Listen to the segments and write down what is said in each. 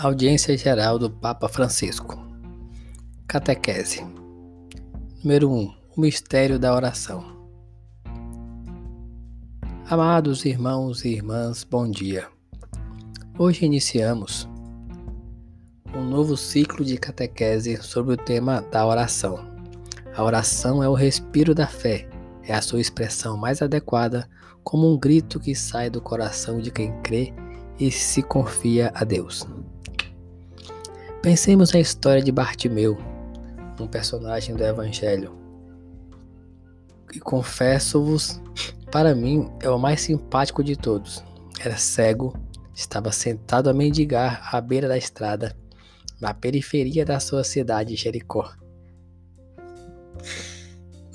Audiência Geral do Papa Francisco. Catequese. Número 1. O mistério da oração. Amados irmãos e irmãs, bom dia. Hoje iniciamos um novo ciclo de catequese sobre o tema da oração. A oração é o respiro da fé, é a sua expressão mais adequada, como um grito que sai do coração de quem crê e se confia a Deus. Pensemos na história de Bartimeu, um personagem do Evangelho. E confesso-vos, para mim é o mais simpático de todos. Era cego, estava sentado a mendigar à beira da estrada, na periferia da sua cidade, Jericó.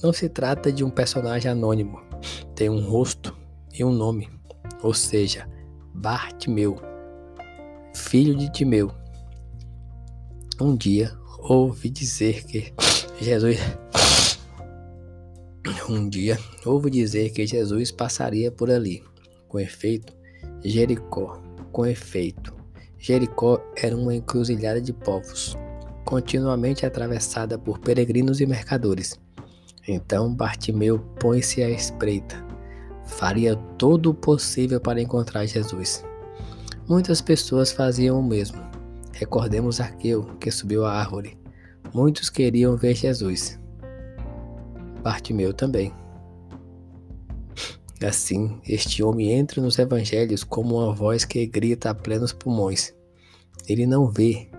Não se trata de um personagem anônimo, tem um rosto e um nome, ou seja, Bartimeu, filho de Timeu. Um dia ouvi dizer que Jesus um dia ouvi dizer que Jesus passaria por ali. Com efeito, Jericó, com efeito, Jericó era uma encruzilhada de povos, continuamente atravessada por peregrinos e mercadores. Então Bartimeu põe-se à espreita faria todo o possível para encontrar Jesus. Muitas pessoas faziam o mesmo. Recordemos Arqueu, que subiu a árvore. Muitos queriam ver Jesus. Bartimeu também. Assim, este homem entra nos evangelhos como uma voz que grita a plenos pulmões. Ele não vê,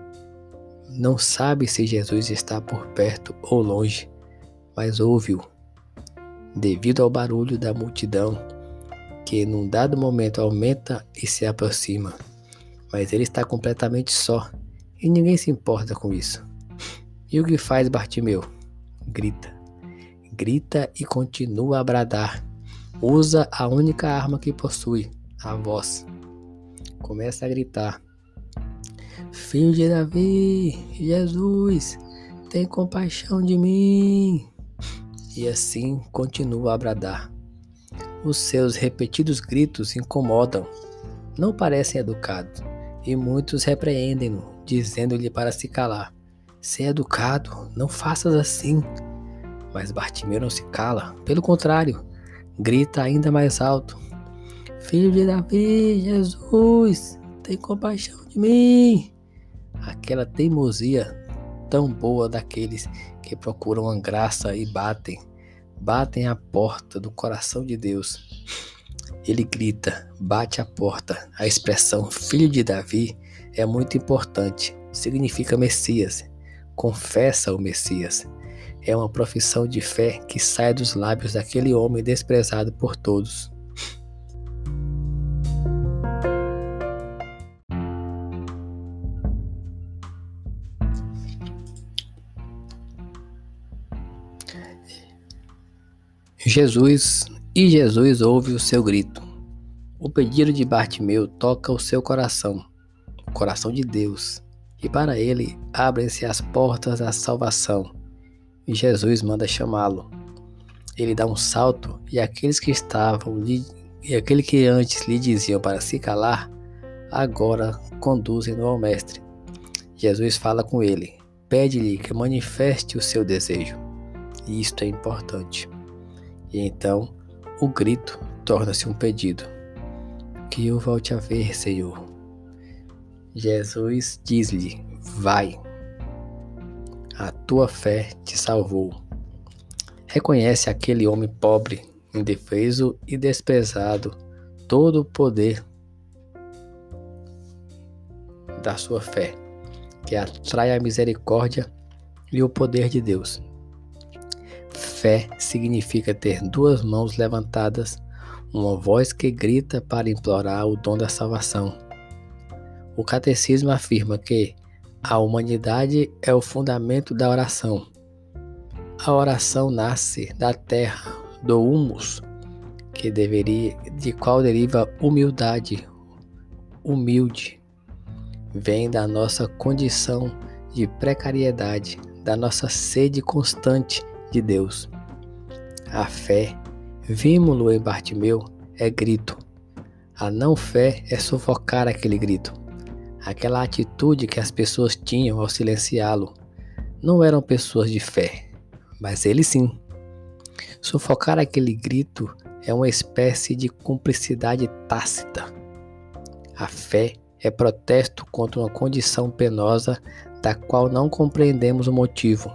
não sabe se Jesus está por perto ou longe, mas ouve-o devido ao barulho da multidão, que num dado momento aumenta e se aproxima. Mas ele está completamente só e ninguém se importa com isso. E o que faz Bartimeu? Grita. Grita e continua a bradar. Usa a única arma que possui, a voz. Começa a gritar: Filho de Davi, Jesus, tem compaixão de mim e assim continua a bradar. Os seus repetidos gritos incomodam, não parecem educados, e muitos repreendem-no, dizendo-lhe para se calar. Se é educado, não faças assim. Mas Bartimeu não se cala, pelo contrário, grita ainda mais alto: Filho de Davi, Jesus, tem compaixão de mim. Aquela teimosia tão boa daqueles que procuram a graça e batem, batem a porta do coração de Deus. Ele grita, bate a porta. A expressão filho de Davi é muito importante. Significa Messias. Confessa o Messias. É uma profissão de fé que sai dos lábios daquele homem desprezado por todos. Jesus e Jesus ouve o seu grito. O pedido de Bartimeu toca o seu coração, o coração de Deus, e para ele abrem-se as portas da salvação. E Jesus manda chamá-lo. Ele dá um salto e aqueles que estavam e aquele que antes lhe diziam para se calar, agora conduzem-no ao mestre. Jesus fala com ele, pede-lhe que manifeste o seu desejo. E isto é importante. E então o grito torna-se um pedido. Que eu volte a ver, Senhor. Jesus diz-lhe: Vai, a tua fé te salvou. Reconhece aquele homem pobre, indefeso e desprezado todo o poder da sua fé, que atrai a misericórdia e o poder de Deus. Fé significa ter duas mãos levantadas, uma voz que grita para implorar o dom da salvação. O catecismo afirma que a humanidade é o fundamento da oração. A oração nasce da terra, do humus, que deveria, de qual deriva humildade, humilde. Vem da nossa condição de precariedade, da nossa sede constante de Deus. A fé, vimos-lo em Bartimeu, é grito. A não fé é sufocar aquele grito. aquela atitude que as pessoas tinham ao silenciá-lo. Não eram pessoas de fé, mas ele sim. Sufocar aquele grito é uma espécie de cumplicidade tácita. A fé é protesto contra uma condição penosa da qual não compreendemos o motivo.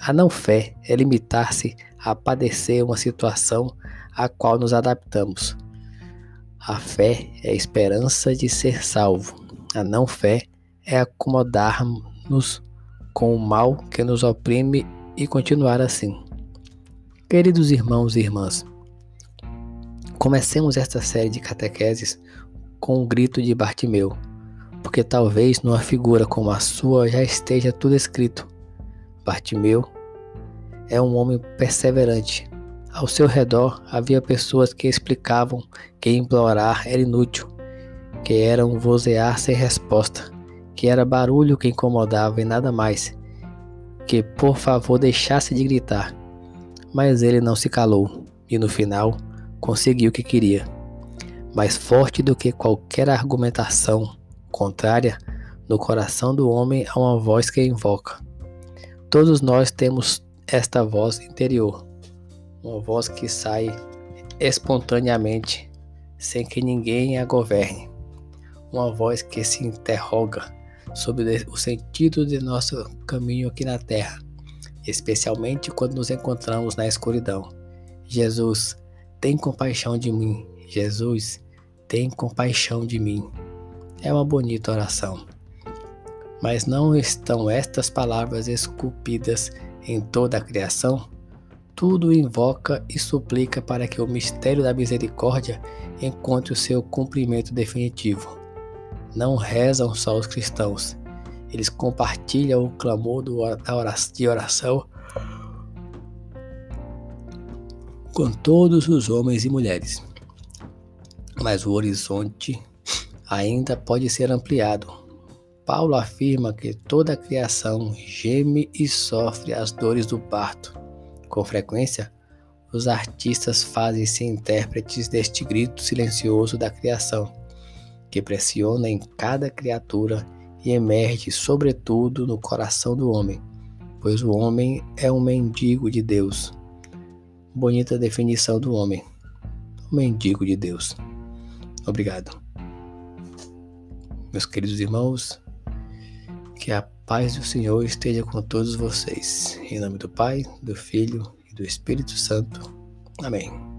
A não fé é limitar-se a padecer uma situação à qual nos adaptamos. A fé é a esperança de ser salvo. A não fé é acomodar-nos com o mal que nos oprime e continuar assim. Queridos irmãos e irmãs, comecemos esta série de catequeses com o grito de Bartimeu, porque talvez numa figura como a sua já esteja tudo escrito. Bartimeu é um homem perseverante. Ao seu redor havia pessoas que explicavam que implorar era inútil, que era um vozear sem resposta, que era barulho que incomodava e nada mais, que por favor deixasse de gritar. Mas ele não se calou e no final conseguiu o que queria. Mais forte do que qualquer argumentação contrária, no coração do homem há uma voz que invoca. Todos nós temos esta voz interior, uma voz que sai espontaneamente, sem que ninguém a governe, uma voz que se interroga sobre o sentido de nosso caminho aqui na terra, especialmente quando nos encontramos na escuridão. Jesus, tem compaixão de mim. Jesus, tem compaixão de mim. É uma bonita oração. Mas não estão estas palavras esculpidas em toda a criação? Tudo invoca e suplica para que o mistério da misericórdia encontre o seu cumprimento definitivo. Não rezam só os cristãos, eles compartilham o clamor de oração com todos os homens e mulheres. Mas o horizonte ainda pode ser ampliado Paulo afirma que toda a criação geme e sofre as dores do parto. Com frequência, os artistas fazem-se intérpretes deste grito silencioso da criação, que pressiona em cada criatura e emerge, sobretudo, no coração do homem, pois o homem é um mendigo de Deus. Bonita definição do homem. Mendigo de Deus. Obrigado. Meus queridos irmãos, que a paz do Senhor esteja com todos vocês. Em nome do Pai, do Filho e do Espírito Santo. Amém.